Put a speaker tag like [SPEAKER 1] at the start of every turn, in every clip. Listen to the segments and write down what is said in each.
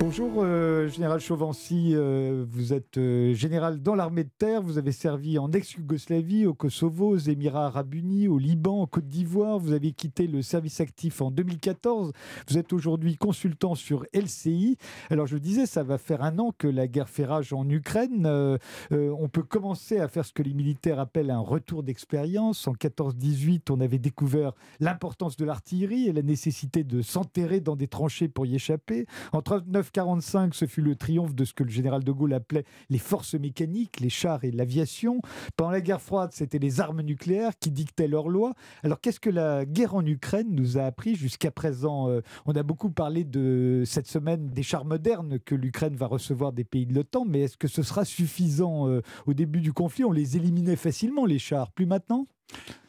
[SPEAKER 1] Bonjour, euh, Général Chauvency. Euh, vous êtes euh, général dans l'armée de terre. Vous avez servi en ex-Yougoslavie, au Kosovo, aux Émirats arabes unis, au Liban, en Côte d'Ivoire. Vous avez quitté le service actif en 2014. Vous êtes aujourd'hui consultant sur LCI. Alors, je disais, ça va faire un an que la guerre fait rage en Ukraine. on peut commencer à faire ce que les militaires appellent un retour d'expérience. En 14-18, on avait découvert l'importance de l'artillerie et la nécessité de s'enterrer dans des tranchées pour y échapper. En 39 45, ce fut le triomphe de ce que le général de Gaulle appelait les forces mécaniques, les chars et l'aviation. Pendant la guerre froide, c'était les armes nucléaires qui dictaient leurs lois. Alors qu'est-ce que la guerre en Ukraine nous a appris jusqu'à présent euh, On a beaucoup parlé de cette semaine des chars modernes que l'Ukraine va recevoir des pays de l'OTAN, mais est-ce que ce sera suffisant euh, Au début du conflit, on les éliminait facilement, les chars. Plus maintenant?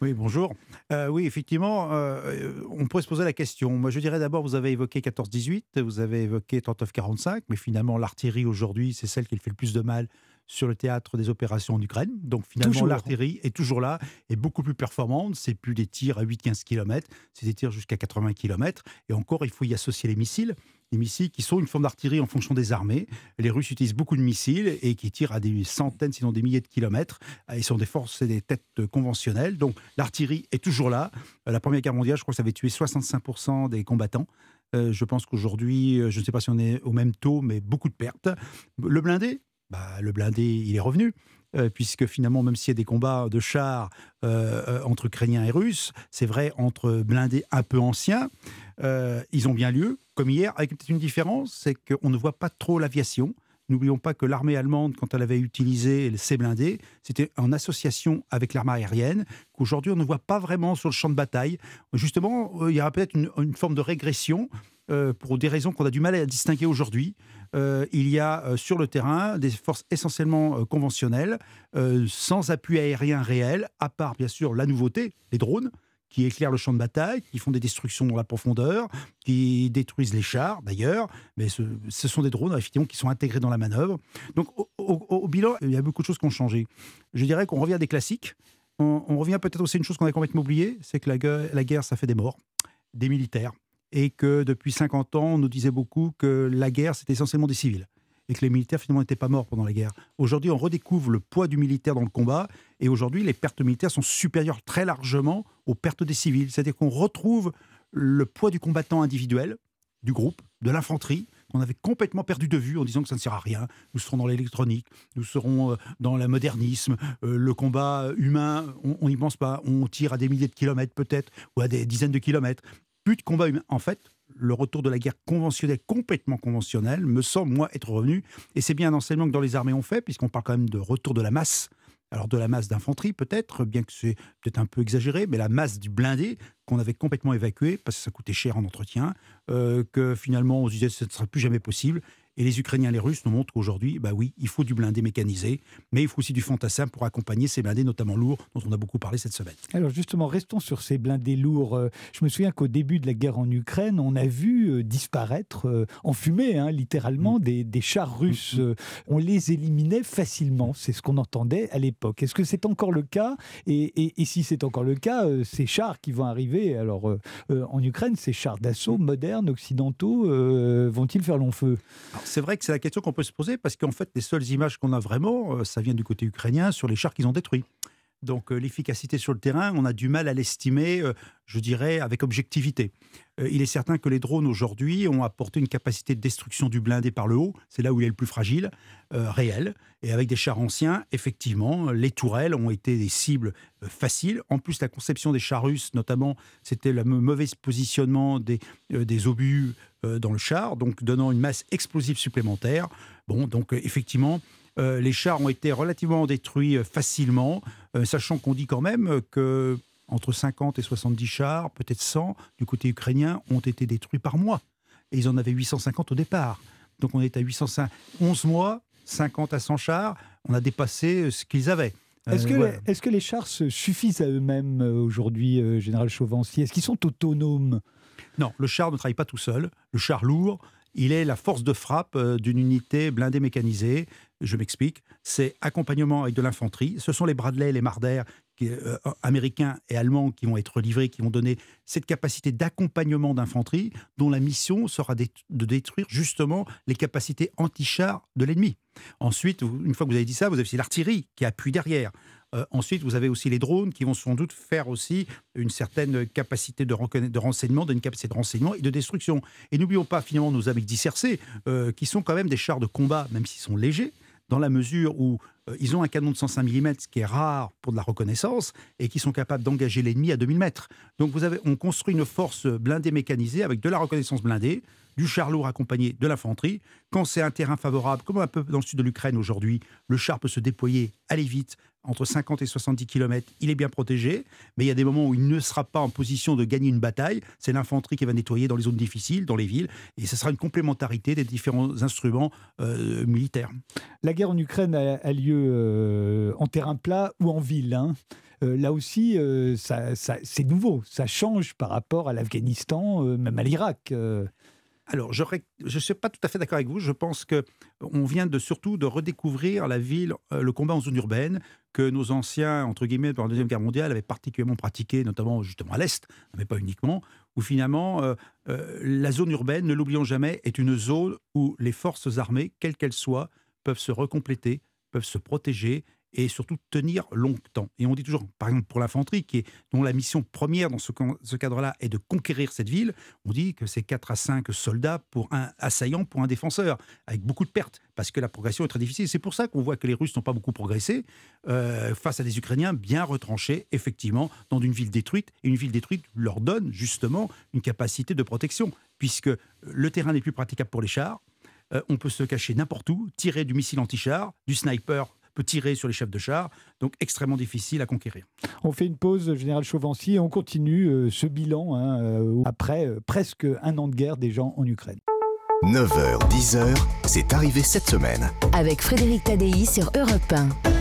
[SPEAKER 2] Oui, bonjour. Euh, oui, effectivement, euh, on pourrait se poser la question. Moi, je dirais d'abord, vous avez évoqué 14-18, vous avez évoqué 39-45, mais finalement, l'artillerie aujourd'hui, c'est celle qui fait le plus de mal sur le théâtre des opérations en Ukraine. Donc finalement, l'artillerie est toujours là, est beaucoup plus performante. C'est plus des tirs à 8-15 km, c'est des tirs jusqu'à 80 km. Et encore, il faut y associer les missiles. Les missiles qui sont une forme d'artillerie en fonction des armées. Les Russes utilisent beaucoup de missiles et qui tirent à des centaines, sinon des milliers de kilomètres. Ils sont des forces et des têtes conventionnelles. Donc l'artillerie est toujours là. La Première Guerre mondiale, je crois que ça avait tué 65% des combattants. Euh, je pense qu'aujourd'hui, euh, je ne sais pas si on est au même taux, mais beaucoup de pertes. Le blindé, bah, le blindé, il est revenu. Euh, puisque finalement, même s'il y a des combats de chars euh, euh, entre Ukrainiens et Russes, c'est vrai entre blindés un peu anciens, ils ont bien lieu, comme hier, avec peut-être une différence, c'est qu'on ne voit pas trop l'aviation. N'oublions pas que l'armée allemande, quand elle avait utilisé ses blindés, c'était en association avec l'armée aérienne, qu'aujourd'hui on ne voit pas vraiment sur le champ de bataille. Justement, il y aura peut-être une, forme de régression pour des raisons qu'on a du mal à distinguer aujourd'hui. Euh, il y a euh, sur le terrain des forces essentiellement euh, conventionnelles, sans appui aérien réel, à part bien sûr la nouveauté, les drones qui éclairent le champ de bataille, qui font des destructions dans la profondeur, qui détruisent les chars d'ailleurs, mais ce, sont des drones effectivement qui sont intégrés dans la manœuvre. Donc au, bilan, il y a beaucoup de choses qui ont changé. Je dirais qu'on revient à des classiques. On, revient peut-être aussi à une chose qu'on a complètement oubliée, c'est que la guerre, ça fait des morts, des militaires et que depuis 50 ans, on nous disait beaucoup que la guerre, c'était essentiellement des civils et que les militaires finalement n'étaient pas morts pendant la guerre. Aujourd'hui, on redécouvre le poids du militaire dans le combat et aujourd'hui, les pertes militaires sont supérieures très largement aux pertes des civils. C'est-à-dire qu'on retrouve le poids du combattant individuel, du groupe, de l'infanterie, qu'on avait complètement perdu de vue en disant que ça ne sert à rien. Nous serons dans l'électronique, nous serons euh, dans le modernisme, euh, le combat humain, on n'y pense pas. On tire à des milliers de kilomètres peut-être, ou à des dizaines de kilomètres plus de combat. En fait, le retour de la guerre conventionnelle, complètement conventionnelle, me semble, moi, être revenu. Et c'est bien un enseignement que dans les armées on fait, puisqu'on parle quand même de retour de la masse. Alors de la masse d'infanterie peut-être, bien que c'est peut-être un peu exagéré, mais la masse du blindé qu'on avait complètement évacué parce que ça coûtait cher en entretien, euh, que finalement on se disait que ce ne sera plus jamais possible. Et les Ukrainiens et les Russes nous montrent qu'aujourd'hui, bah oui, il faut du blindé mécanisé, mais il faut aussi du fantassin pour accompagner ces blindés, notamment lourds, dont on a beaucoup parlé cette semaine.
[SPEAKER 1] Alors justement, restons sur ces blindés lourds. Euh, je me souviens qu'au début de la guerre en Ukraine, on a vu euh, disparaître euh, en fumée, hein, littéralement, mm. des, chars russes. Mm, mm. On les éliminait facilement, c'est ce qu'on entendait à l'époque. Est-ce que c'est encore le cas? Et, si c'est encore le cas, ces chars qui vont arriver alors en Ukraine, ces chars d'assaut modernes, occidentaux, vont-ils faire long feu?
[SPEAKER 2] C'est vrai que c'est la question qu'on peut se poser parce qu'en fait, les seules images qu'on a vraiment, euh, ça vient du côté ukrainien sur les chars qu'ils ont détruits. Donc euh, l'efficacité sur le terrain, on a du mal à l'estimer, euh, je dirais, avec objectivité. il est certain que les drones aujourd'hui ont apporté une capacité de destruction du blindé par le haut, c'est là où il est le plus fragile, réel. Et avec des chars anciens, effectivement, les tourelles ont été des cibles faciles. En plus, la conception des chars russes, notamment, c'était le mauvais positionnement des, des obus dans le char, donc donnant une masse explosive supplémentaire. Bon, donc effectivement, euh, les chars ont été relativement détruits euh, facilement, euh, sachant qu'on dit quand même que entre 50 et 70 chars, peut-être 100, du côté ukrainien, ont été détruits par mois. Et ils en avaient 850 au départ. Donc on est à 805, 11 mois, 50 à 100 chars, on a dépassé ce qu'ils avaient.
[SPEAKER 1] Est-ce que, est que, les chars se suffisent à eux-mêmes aujourd'hui, Général Chauvencier? Est-ce qu'ils sont autonomes?
[SPEAKER 2] Non, le char ne travaille pas tout seul. Le char lourd, il est la force de frappe d'une unité blindée mécanisée. Je m'explique. C'est accompagnement avec de l'infanterie. Ce sont les Bradley les Marder euh, américains et allemands qui vont être livrés, qui vont donner cette capacité d'accompagnement d'infanterie, dont la mission sera de détruire justement les capacités anti-chars de l'ennemi. Ensuite, une fois que vous avez dit ça, vous avez aussi l'artillerie qui appuie derrière. Euh, ensuite, vous avez aussi les drones qui vont sans doute faire aussi une certaine capacité de, renseignement, d'une capacité de renseignement et de destruction. Et n'oublions pas finalement nos amis d'ICRC, euh, qui sont quand même des chars de combat, même s'ils sont légers, dans la mesure où euh, ils ont un canon de 105 mm, ce qui est rare pour de la reconnaissance, et qui sont capables d'engager l'ennemi à 2000 mètres. Donc vous avez, on construit une force blindée mécanisée avec de la reconnaissance blindée, du char lourd accompagné de l'infanterie. Quand c'est un terrain favorable, comme un peu dans le sud de l'Ukraine aujourd'hui, le char peut se déployer, aller vite, entre 50 et 70 km, il est bien protégé, mais il y a des moments où il ne sera pas en position de gagner une bataille. C'est l'infanterie qui va nettoyer dans les zones difficiles, dans les villes, et ce sera une complémentarité des différents instruments euh, militaires.
[SPEAKER 1] La guerre en Ukraine a, lieu euh, en terrain plat ou en ville. Hein. Euh, là aussi, c'est nouveau, ça change par rapport à l'Afghanistan, même à l'Irak.
[SPEAKER 2] Alors, je ne suis pas tout à fait d'accord avec vous. Je pense que on vient de surtout de redécouvrir la ville, euh, le combat en zone urbaine que nos anciens, entre guillemets, pendant la Deuxième Guerre mondiale, avaient particulièrement pratiqué, notamment justement à l'Est, mais pas uniquement, où finalement, euh, euh, la zone urbaine, ne l'oublions jamais, est une zone où les forces armées, quelles qu'elles soient, peuvent se recompléter, peuvent se protéger et surtout tenir longtemps. Et on dit toujours, par exemple pour l'infanterie, qui est, dont la mission première dans ce, cadre-là est de conquérir cette ville, on dit que c'est 4 à 5 soldats pour un assaillant, pour un défenseur, avec beaucoup de pertes, parce que la progression est très difficile. C'est pour ça qu'on voit que les Russes n'ont pas beaucoup progressé euh, face à des Ukrainiens bien retranchés, effectivement, dans une ville détruite. Et une ville détruite leur donne justement une capacité de protection, puisque le terrain n'est plus praticable pour les chars. Euh, on peut se cacher n'importe où, tirer du missile anti-char, du sniper peut tirer sur les chefs de char, donc extrêmement difficile à conquérir.
[SPEAKER 1] On fait une pause, Général Chauvency, et on continue euh, ce bilan hein, euh, après euh, presque un an de guerre des gens en Ukraine.
[SPEAKER 3] 9h, 10h, c'est arrivé cette semaine.
[SPEAKER 4] Avec Frédéric Tadei sur Europe 1.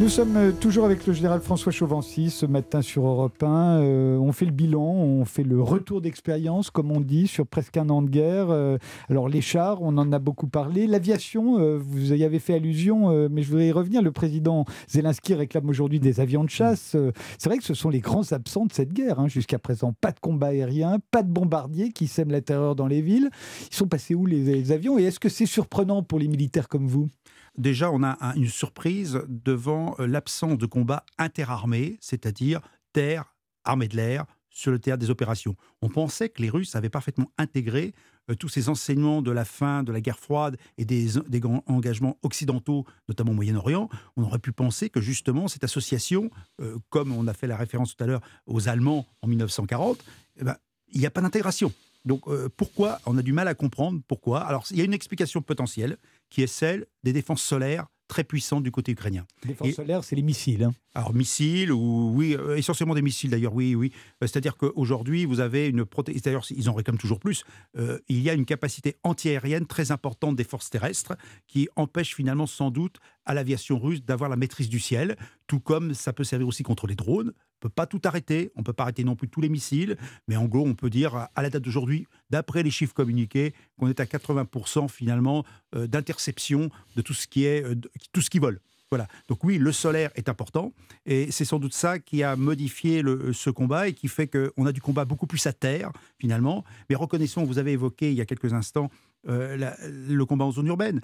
[SPEAKER 1] Nous sommes euh, toujours avec le général François Chauvency ce matin sur Europe 1. Euh, on fait le bilan, on fait le retour d'expérience, comme on dit, sur presque un an de guerre. Euh, alors les chars, on en a beaucoup parlé. L'aviation, vous y avez fait allusion, mais je voudrais y revenir. Le président Zelensky réclame aujourd'hui des avions de chasse. C'est vrai que ce sont les grands absents de cette guerre. Hein, jusqu'à présent, pas de combat aérien, pas de bombardiers qui sèment la terreur dans les villes. Ils sont passés où les avions? Et est-ce que c'est surprenant pour les militaires comme vous?
[SPEAKER 2] Déjà, on a une surprise devant euh, l'absence de combat interarmés, c'est-à-dire terre, armée de l'air, sur le théâtre des opérations. On pensait que les Russes avaient parfaitement intégré euh, tous ces enseignements de la fin de la guerre froide et des, grands engagements occidentaux, notamment au Moyen-Orient. On aurait pu penser que justement cette association, euh, comme on a fait la référence tout à l'heure aux Allemands en 1940, eh ben, il n'y a pas d'intégration. Donc pourquoi On a du mal à comprendre pourquoi? Alors il y a une explication potentielle qui est celle des défenses solaires très puissantes du côté ukrainien.
[SPEAKER 1] Les défenses solaires, c'est les missiles. Hein.
[SPEAKER 2] Alors, missiles, ou oui, euh, essentiellement des missiles d'ailleurs, oui, oui. Euh, c'est-à-dire qu'aujourd'hui, vous avez une protection. D'ailleurs, ils en réclament toujours plus. Euh, il y a une capacité antiaérienne très importante des forces terrestres qui empêche finalement, sans doute, à l'aviation russe d'avoir la maîtrise du ciel, tout comme ça peut servir aussi contre les drones peut pas tout arrêter, on peut pas arrêter non plus tous les missiles, mais en gros, on peut dire à la date d'aujourd'hui, d'après les chiffres communiqués, qu'on est à 80% finalement euh, d'interception de tout ce qui est euh, tout ce qui vole. Voilà. Donc oui, le solaire est important et c'est sans doute ça qui a modifié le, ce combat et qui fait qu'on a du combat beaucoup plus à terre finalement. Mais reconnaissons, vous avez évoqué il y a quelques instants euh, le combat en zone urbaine.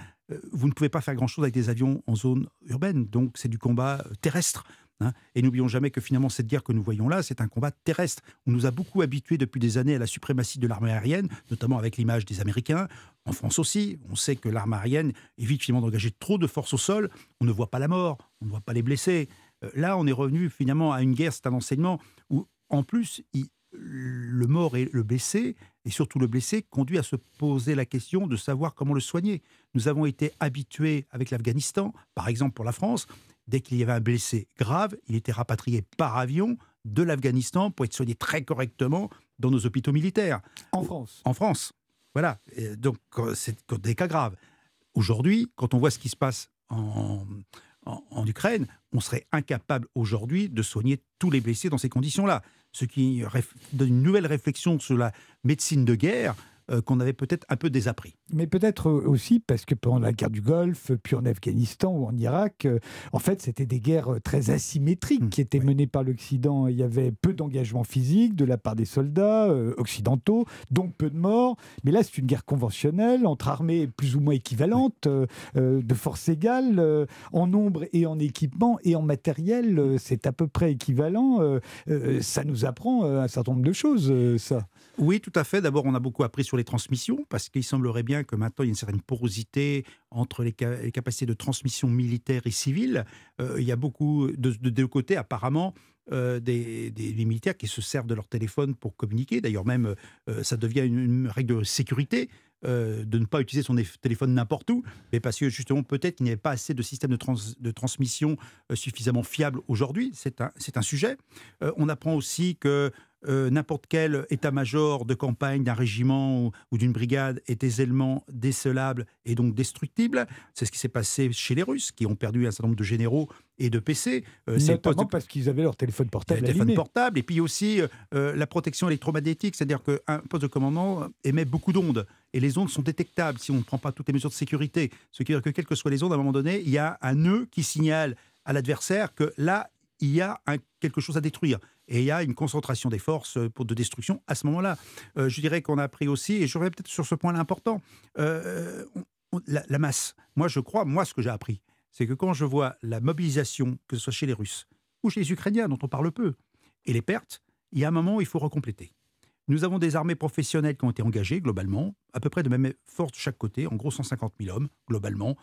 [SPEAKER 2] vous ne pouvez pas faire grand-chose avec des avions en zone urbaine, donc c'est du combat terrestre. Hein. Et n'oublions jamais que finalement, cette guerre que nous voyons là, c'est un combat terrestre. On nous a beaucoup habitués depuis des années à la suprématie de l'armée aérienne, notamment avec l'image des Américains. En France aussi, on sait que l'armée aérienne évite finalement d'engager trop de forces au sol. On ne voit pas la mort, on ne voit pas les blessés. Euh, là, on est revenu finalement à une guerre, c'est un enseignement où, en plus, le mort et le blessé, et surtout le blessé, conduit à se poser la question de savoir comment le soigner. Nous avons été habitués avec l'Afghanistan, par exemple pour la France, dès qu'il y avait un blessé grave, il était rapatrié par avion de l'Afghanistan pour être soigné très correctement dans nos hôpitaux militaires.
[SPEAKER 1] En France
[SPEAKER 2] En France. Voilà. donc, c'est des cas graves. Aujourd'hui, quand on voit ce qui se passe en, en, Ukraine, on serait incapable aujourd'hui de soigner tous les blessés dans ces conditions-là. Ce qui donne une nouvelle réflexion sur la médecine de guerre qu'on avait peut-être un peu désappris.
[SPEAKER 1] Mais peut-être aussi parce que pendant la guerre du Golfe, puis en Afghanistan ou en Irak, en fait, c'était des guerres très asymétriques mmh, qui étaient menées par l'Occident. Il y avait peu d'engagement physique de la part des soldats occidentaux, donc peu de morts. Mais là, c'est une guerre conventionnelle entre armées plus ou moins équivalentes, de force égale, en nombre et en équipement et en matériel. c'est à peu près équivalent. ça nous apprend un certain nombre de choses, ça.
[SPEAKER 2] Oui, tout à fait. D'abord, on a beaucoup appris sur les transmissions, parce qu'il semblerait bien que maintenant, il y a une certaine porosité entre les, capacités de transmission militaire et civile. Euh, il y a beaucoup, de, deux côtés, apparemment, euh, des, militaires qui se servent de leur téléphone pour communiquer. D'ailleurs, même, euh, ça devient une, règle de sécurité. de ne pas utiliser son téléphone n'importe où, mais parce que justement peut-être qu'il n'y avait pas assez de systèmes de, transmission suffisamment fiables aujourd'hui. C'est un, un, sujet. on apprend aussi que euh, n'importe quel état-major de campagne d'un régiment ou, d'une brigade est aisément décelable et donc destructible. C'est ce qui s'est passé chez les Russes, qui ont perdu un certain nombre de généraux et de PC.
[SPEAKER 1] Euh, Notamment parce qu'ils avaient leur téléphone portable.
[SPEAKER 2] Téléphone portable. Et puis aussi euh, la protection électromagnétique, c'est-à-dire qu'un poste de commandement émet beaucoup d'ondes. Et les ondes sont détectables si on ne prend pas toutes les mesures de sécurité. Ce qui veut dire que, quelles que soient les ondes, à un moment donné, il y a un nœud qui signale à l'adversaire que là, il y a quelque chose à détruire. Et il y a une concentration des forces euh, pour de destruction à ce moment-là. Euh, je dirais qu'on a appris aussi, et je reviens peut-être sur ce point-là important, euh, la, masse. Moi, je crois, moi, ce que j'ai appris, c'est que quand je vois la mobilisation, que ce soit chez les Russes ou chez les Ukrainiens, dont on parle peu, et les pertes, il y a un moment où il faut recompléter. Nous avons des armées professionnelles qui ont été engagées globalement, à peu près de même force de chaque côté, en gros 150 000 hommes globalement,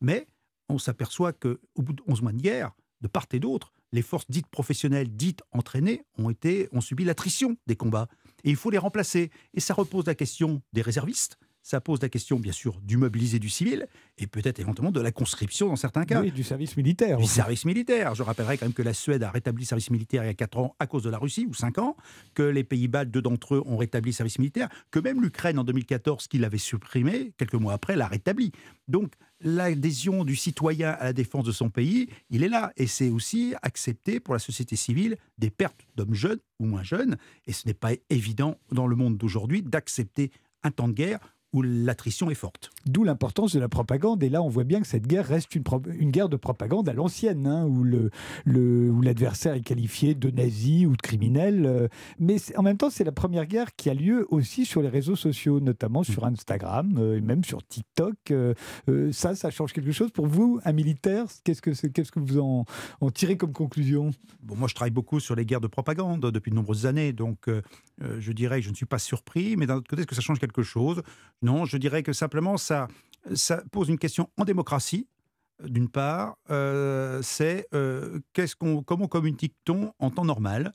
[SPEAKER 2] mais on s'aperçoit qu'au bout de 11 mois de guerre, de part et d'autre, les forces dites professionnelles, dites entraînées, ont, été, ont subi l'attrition des combats. Et il faut les remplacer. Et ça repose la question des réservistes, ça pose la question, bien sûr, du mobilisé du civil et peut-être éventuellement de la conscription dans certains cas.
[SPEAKER 1] Oui, du service militaire.
[SPEAKER 2] Du service militaire. Je rappellerai quand même que la Suède a rétabli le service militaire il y a 4 ans à cause de la Russie, ou 5 ans, que les Pays-Bas, deux d'entre eux, ont rétabli le service militaire, que même l'Ukraine en 2014, qui l'avait supprimé, quelques mois après, l'a rétabli. Donc l'adhésion du citoyen à la défense de son pays, il est là. Et c'est aussi accepté pour la société civile des pertes d'hommes jeunes ou moins jeunes. Et ce n'est pas évident dans le monde d'aujourd'hui d'accepter un temps de guerre où l'attrition est forte.
[SPEAKER 1] D'où l'importance de la propagande. Et là, on voit bien que cette guerre reste une, une guerre de propagande à l'ancienne, hein, où, le, le, où l'adversaire est qualifié de nazi ou de criminel. Euh, mais en même temps, c'est la première guerre qui a lieu aussi sur les réseaux sociaux, notamment sur mm. Instagram euh, et même sur TikTok. Euh, ça, ça change quelque chose pour vous, un militaire? Qu'est-ce que, qu'est-ce que vous en, en, tirez comme conclusion?
[SPEAKER 2] Bon, Moi, je travaille beaucoup sur les guerres de propagande depuis de nombreuses années. Donc, je dirais que je ne suis pas surpris. Mais d'un autre côté, est-ce que ça change quelque chose? Non, je dirais que simplement ça, pose une question en démocratie. D'une part, euh, c'est euh, qu'on, comment communique-t-on en temps normal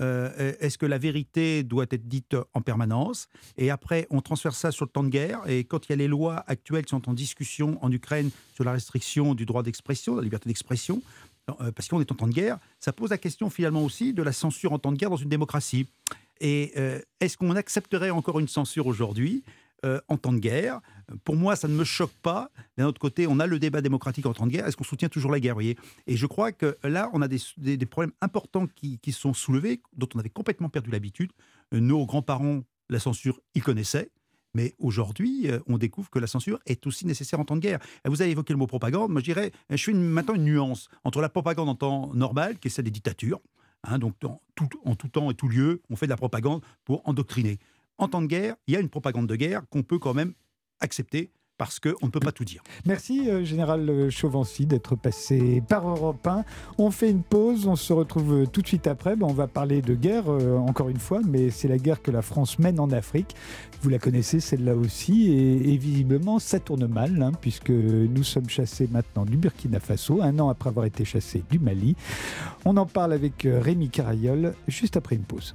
[SPEAKER 2] euh, Est-ce que la vérité doit être dite en permanence Et après, on transfère ça sur le temps de guerre. Et quand il y a les lois actuelles qui sont en discussion en Ukraine sur la restriction du droit d'expression, la liberté d'expression, parce qu'on est en temps de guerre, ça pose la question finalement aussi de la censure en temps de guerre dans une démocratie. Et est-ce qu'on accepterait encore une censure aujourd'hui euh, en temps de guerre. Pour moi, ça ne me choque pas. D'un autre côté, on a le débat démocratique en temps de guerre. Est-ce qu'on soutient toujours la guerre voyez? Et je crois que là, on a des, problèmes importants qui, sont soulevés, dont on avait complètement perdu l'habitude. Nos grands-parents, la censure, ils connaissaient. Mais aujourd'hui, euh, on découvre que la censure est aussi nécessaire en temps de guerre. vous avez évoqué le mot propagande. Moi, je dirais, je fais maintenant une nuance entre la propagande en temps normal, qui est celle des dictatures, hein, donc tout, en tout temps et tout lieu, on fait de la propagande pour endoctriner en temps de guerre, il y a une propagande de guerre qu'on peut quand même accepter parce qu'on ne peut pas tout dire.
[SPEAKER 1] Merci, euh, Général Chauvency, d'être passé par Europe 1. On fait une pause, on se retrouve tout de suite après. Ben, on va parler de guerre, euh, encore une fois, mais c'est la guerre que la France mène en Afrique. Vous la connaissez, celle-là aussi, et, visiblement, ça tourne mal, hein, puisque nous sommes chassés maintenant du Burkina Faso, un an après avoir été chassés du Mali. On en parle avec euh, Rémi Carayol, juste après une pause.